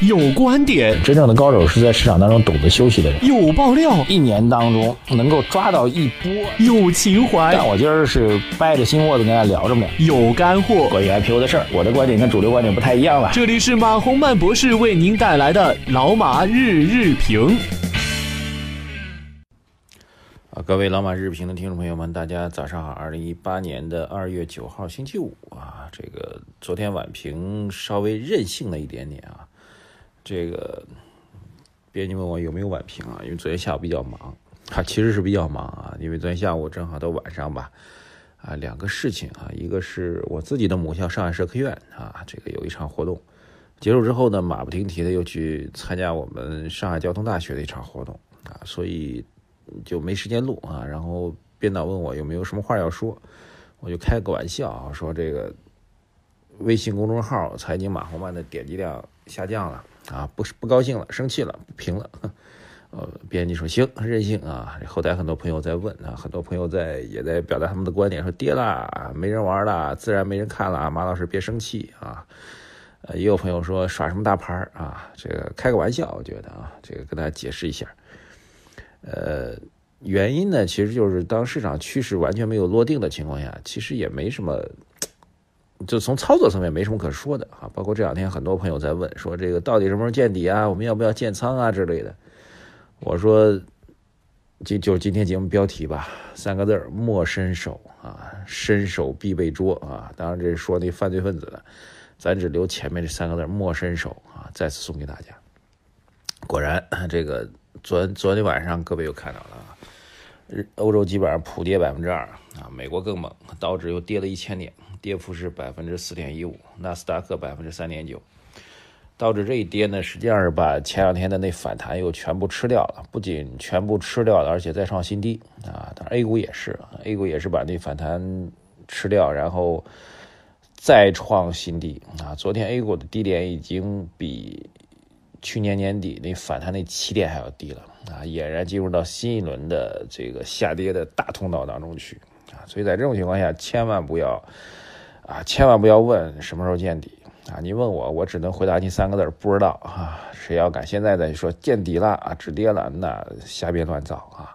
有观点，真正的高手是在市场当中懂得休息的人。有爆料，一年当中能够抓到一波。有情怀，但我今儿是掰着心窝子跟大家聊着呢。有干货，关于 IPO 的事儿，我的观点跟主流观点不太一样了。这里是马洪曼博士为您带来的老马日日评。啊，各位老马日评的听众朋友们，大家早上好。二零一八年的二月九号，星期五啊，这个昨天晚评稍微任性了一点点啊。这个编辑问我有没有晚评啊？因为昨天下午比较忙，啊，其实是比较忙啊，因为昨天下午正好到晚上吧，啊，两个事情啊，一个是我自己的母校上海社科院啊，这个有一场活动，结束之后呢，马不停蹄的又去参加我们上海交通大学的一场活动啊，所以就没时间录啊。然后编导问我有没有什么话要说，我就开个玩笑啊说这个微信公众号“财经马红漫”的点击量下降了。啊，不是不高兴了，生气了，不平了。呃，编辑说行，任性啊。后台很多朋友在问啊，很多朋友在也在表达他们的观点，说跌了，没人玩了，自然没人看了。马老师别生气啊。呃，也有朋友说耍什么大牌啊？这个开个玩笑，我觉得啊，这个跟大家解释一下。呃，原因呢，其实就是当市场趋势完全没有落定的情况下，其实也没什么。就从操作层面没什么可说的啊，包括这两天很多朋友在问说这个到底什么时候见底啊？我们要不要建仓啊之类的？我说，今就是今天节目标题吧，三个字儿：莫伸手啊，伸手必被捉啊。当然这是说那犯罪分子的，咱只留前面这三个字：莫伸手啊。再次送给大家。果然，这个昨昨天晚上各位又看到了啊，欧洲基本上普跌百分之二啊，美国更猛，道指又跌了一千点。跌幅是百分之四点一五，纳斯达克百分之三点九，导致这一跌呢，实际上是把前两天的那反弹又全部吃掉了，不仅全部吃掉了，而且再创新低啊！当然 A 股也是，A 股也是把那反弹吃掉，然后再创新低啊！昨天 A 股的低点已经比去年年底那反弹那起点还要低了啊，俨然进入到新一轮的这个下跌的大通道当中去啊！所以在这种情况下，千万不要。啊，千万不要问什么时候见底啊！你问我，我只能回答你三个字不知道啊。谁要敢现在再说见底了啊，止跌了，那瞎编乱造啊！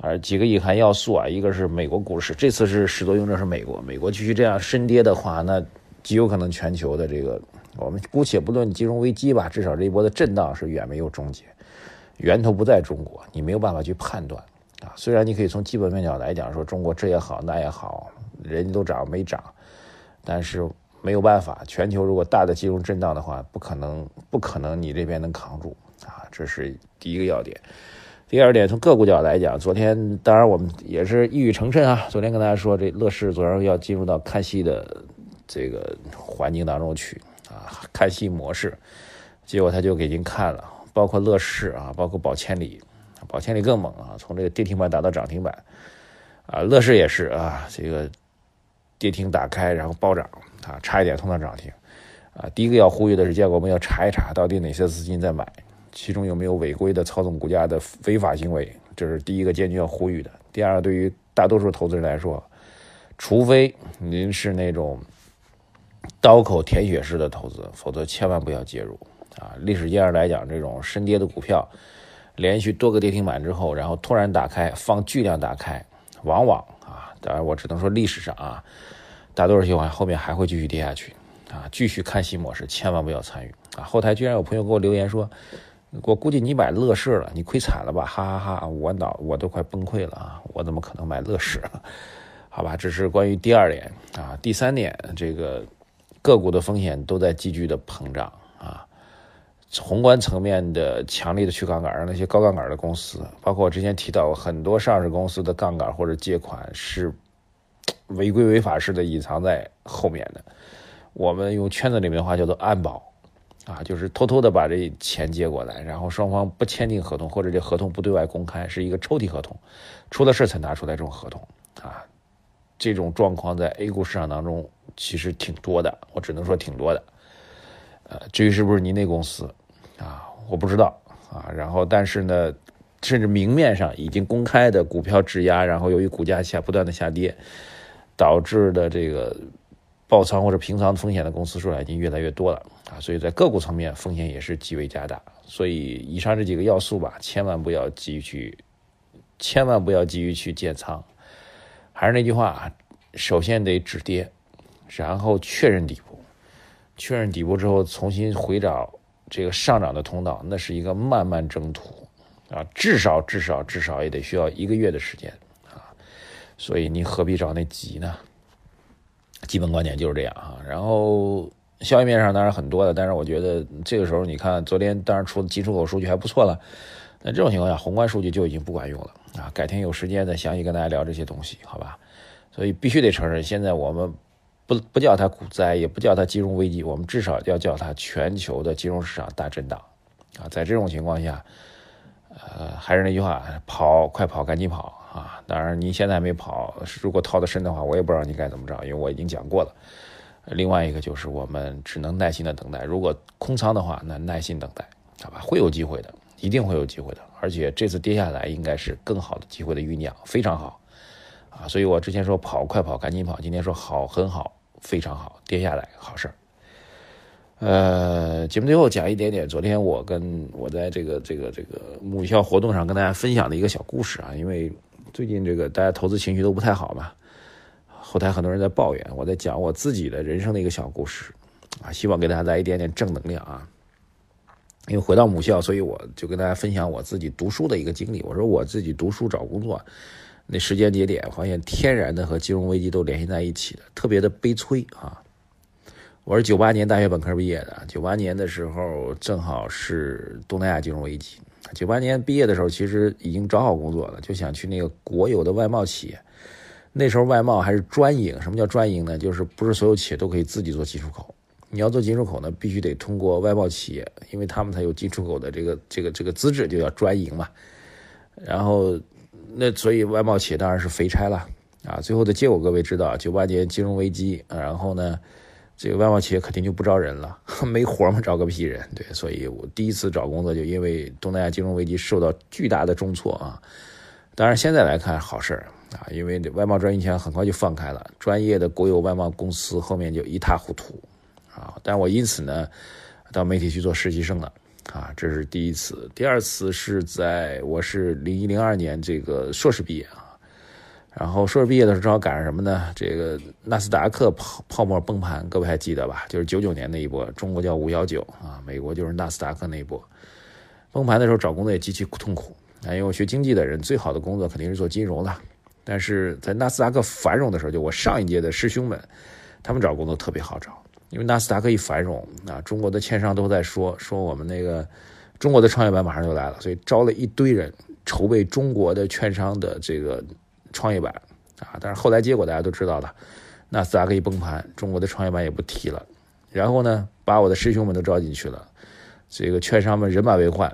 而几个隐含要素啊，一个是美国股市，这次是始作俑者是美国，美国继续这样深跌的话，那极有可能全球的这个，我们姑且不论金融危机吧，至少这一波的震荡是远没有终结，源头不在中国，你没有办法去判断啊。虽然你可以从基本面角来讲说中国这也好那也好，人家都涨没涨。但是没有办法，全球如果大的金融震荡的话，不可能，不可能你这边能扛住啊，这是第一个要点。第二点，从个股角来讲，昨天当然我们也是一语成谶啊。昨天跟大家说，这乐视昨天要进入到看戏的这个环境当中去，看戏模式，结果他就给您看了，包括乐视啊，包括宝千里，宝千里更猛啊，从这个跌停板打到涨停板啊，乐视也是啊，这个。跌停打开，然后暴涨啊，差一点冲到涨停啊！第一个要呼吁的是，建国们要查一查，到底哪些资金在买，其中有没有违规的操纵股价的非法行为，这是第一个坚决要呼吁的。第二，对于大多数投资人来说，除非您是那种刀口舔血式的投资，否则千万不要介入啊！历史经验来讲，这种深跌的股票，连续多个跌停板之后，然后突然打开，放巨量打开，往往啊。当然，我只能说历史上啊，大多数情况下后面还会继续跌下去啊，继续看戏模式，千万不要参与啊！后台居然有朋友给我留言说，我估计你买乐视了，你亏惨了吧？哈哈哈！我脑我都快崩溃了啊！我怎么可能买乐视？好吧，这是关于第二点啊。第三点，这个个股的风险都在急剧的膨胀啊。宏观层面的强力的去杠杆，让那些高杠杆的公司，包括我之前提到很多上市公司的杠杆或者借款是违规违法式的隐藏在后面的。我们用圈子里面的话叫做暗保，啊，就是偷偷的把这钱借过来，然后双方不签订合同，或者这合同不对外公开，是一个抽屉合同，出了事才拿出来这种合同，啊，这种状况在 A 股市场当中其实挺多的，我只能说挺多的。呃，至于是不是您那公司，啊，我不知道啊。然后，但是呢，甚至明面上已经公开的股票质押，然后由于股价下不断的下跌，导致的这个爆仓或者平仓风险的公司数量已经越来越多了啊，所以在个股层面风险也是极为加大。所以以上这几个要素吧，千万不要急于去，千万不要急于去建仓。还是那句话，首先得止跌，然后确认底部，确认底部之后重新回找这个上涨的通道，那是一个漫漫征途啊，至少至少至少也得需要一个月的时间啊。所以你何必找那急呢？基本观点就是这样啊，然后消息面上当然很多的，但是我觉得这个时候你看，昨天当然出的进出口数据还不错了，那这种情况下，宏观数据就已经不管用了啊。改天有时间再详细跟大家聊这些东西，好吧？所以必须得承认，现在我们不不叫它股灾，也不叫它金融危机，我们至少要叫它全球的金融市场大震荡啊。在这种情况下，呃，还是那句话，跑快跑，赶紧跑。啊，当然你现在没跑，如果套得深的话，我也不知道你该怎么着，因为我已经讲过了。另外一个就是我们只能耐心的等待，如果空仓的话，那耐心等待，好吧，会有机会的，一定会有机会的，而且这次跌下来应该是更好的机会的酝酿，非常好啊。所以我之前说跑快跑，赶紧跑，今天说好，很好，非常好，跌下来好事儿。呃，节目最后讲一点点，昨天我跟我在这个这个这个母校活动上跟大家分享的一个小故事啊，因为。最近这个大家投资情绪都不太好嘛，后台很多人在抱怨，我在讲我自己的人生的一个小故事，啊，希望给大家来一点点正能量啊。因为回到母校，所以我就跟大家分享我自己读书的一个经历。我说我自己读书找工作，那时间节点发现天然的和金融危机都联系在一起的，特别的悲催啊。我是九八年大学本科毕业的，九八年的时候正好是东南亚金融危机。九八年毕业的时候，其实已经找好工作了，就想去那个国有的外贸企业。那时候外贸还是专营，什么叫专营呢？就是不是所有企业都可以自己做进出口。你要做进出口呢，必须得通过外贸企业，因为他们才有进出口的这个这个这个资质，就叫专营嘛。然后那所以外贸企业当然是肥差了啊。最后的结果各位知道，九八年金融危机，然后呢？这个外贸企业肯定就不招人了，没活嘛，招个屁人！对，所以我第一次找工作就因为东南亚金融危机受到巨大的重挫啊。当然现在来看好事啊，因为外贸专营权很快就放开了，专业的国有外贸公司后面就一塌糊涂啊。但我因此呢，到媒体去做实习生了啊，这是第一次。第二次是在我是零一零二年这个硕士毕业啊。然后硕士毕业的时候正好赶上什么呢？这个纳斯达克泡泡沫崩盘，各位还记得吧？就是九九年那一波，中国叫五幺九啊，美国就是纳斯达克那一波崩盘的时候，找工作也极其痛苦啊。因为我学经济的人，最好的工作肯定是做金融的。但是在纳斯达克繁荣的时候，就我上一届的师兄们，他们找工作特别好找，因为纳斯达克一繁荣啊，中国的券商都在说说我们那个中国的创业板马上就来了，所以招了一堆人筹备中国的券商的这个。创业板啊，但是后来结果大家都知道了，纳斯达克一崩盘，中国的创业板也不提了。然后呢，把我的师兄们都招进去了，这个券商们人满为患，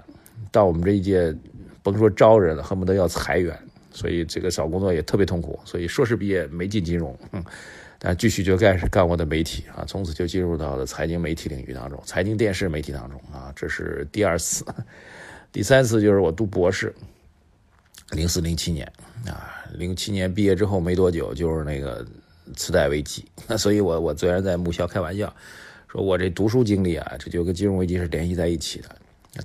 到我们这一届，甭说招人了，恨不得要裁员，所以这个找工作也特别痛苦。所以硕士毕业没进金融，嗯，但继续就干是干我的媒体啊，从此就进入到了财经媒体领域当中，财经电视媒体当中啊，这是第二次，第三次就是我读博士，零四零七年啊。零七年毕业之后没多久，就是那个次贷危机。那所以，我我虽然在母校开玩笑，说我这读书经历啊，这就跟金融危机是联系在一起的。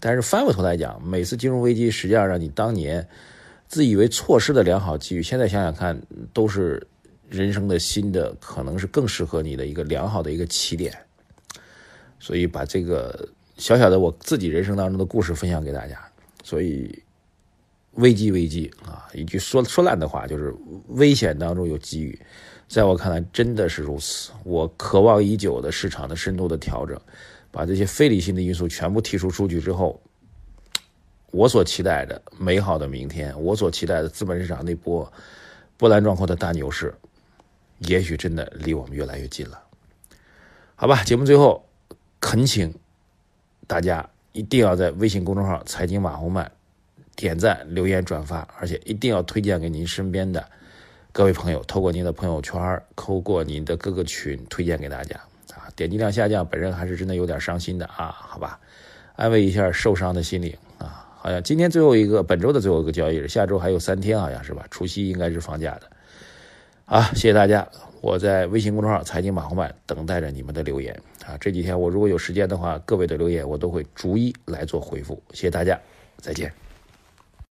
但是翻过头来讲，每次金融危机实际上让你当年自以为错失的良好机遇，现在想想看，都是人生的新的，可能是更适合你的一个良好的一个起点。所以，把这个小小的我自己人生当中的故事分享给大家。所以。危机，危机啊！一句说说烂的话，就是危险当中有机遇。在我看来，真的是如此。我渴望已久的市场的深度的调整，把这些非理性的因素全部剔除出去之后，我所期待的美好的明天，我所期待的资本市场那波波澜壮阔的大牛市，也许真的离我们越来越近了。好吧，节目最后恳请大家一定要在微信公众号“财经马红漫”。点赞、留言、转发，而且一定要推荐给您身边的各位朋友，透过您的朋友圈，透过您的各个群推荐给大家啊！点击量下降，本人还是真的有点伤心的啊！好吧，安慰一下受伤的心灵啊！好像今天最后一个，本周的最后一个交易日，下周还有三天，好像是吧？除夕应该是放假的。啊，谢谢大家，我在微信公众号“财经马红漫”等待着你们的留言啊！这几天我如果有时间的话，各位的留言我都会逐一来做回复。谢谢大家，再见。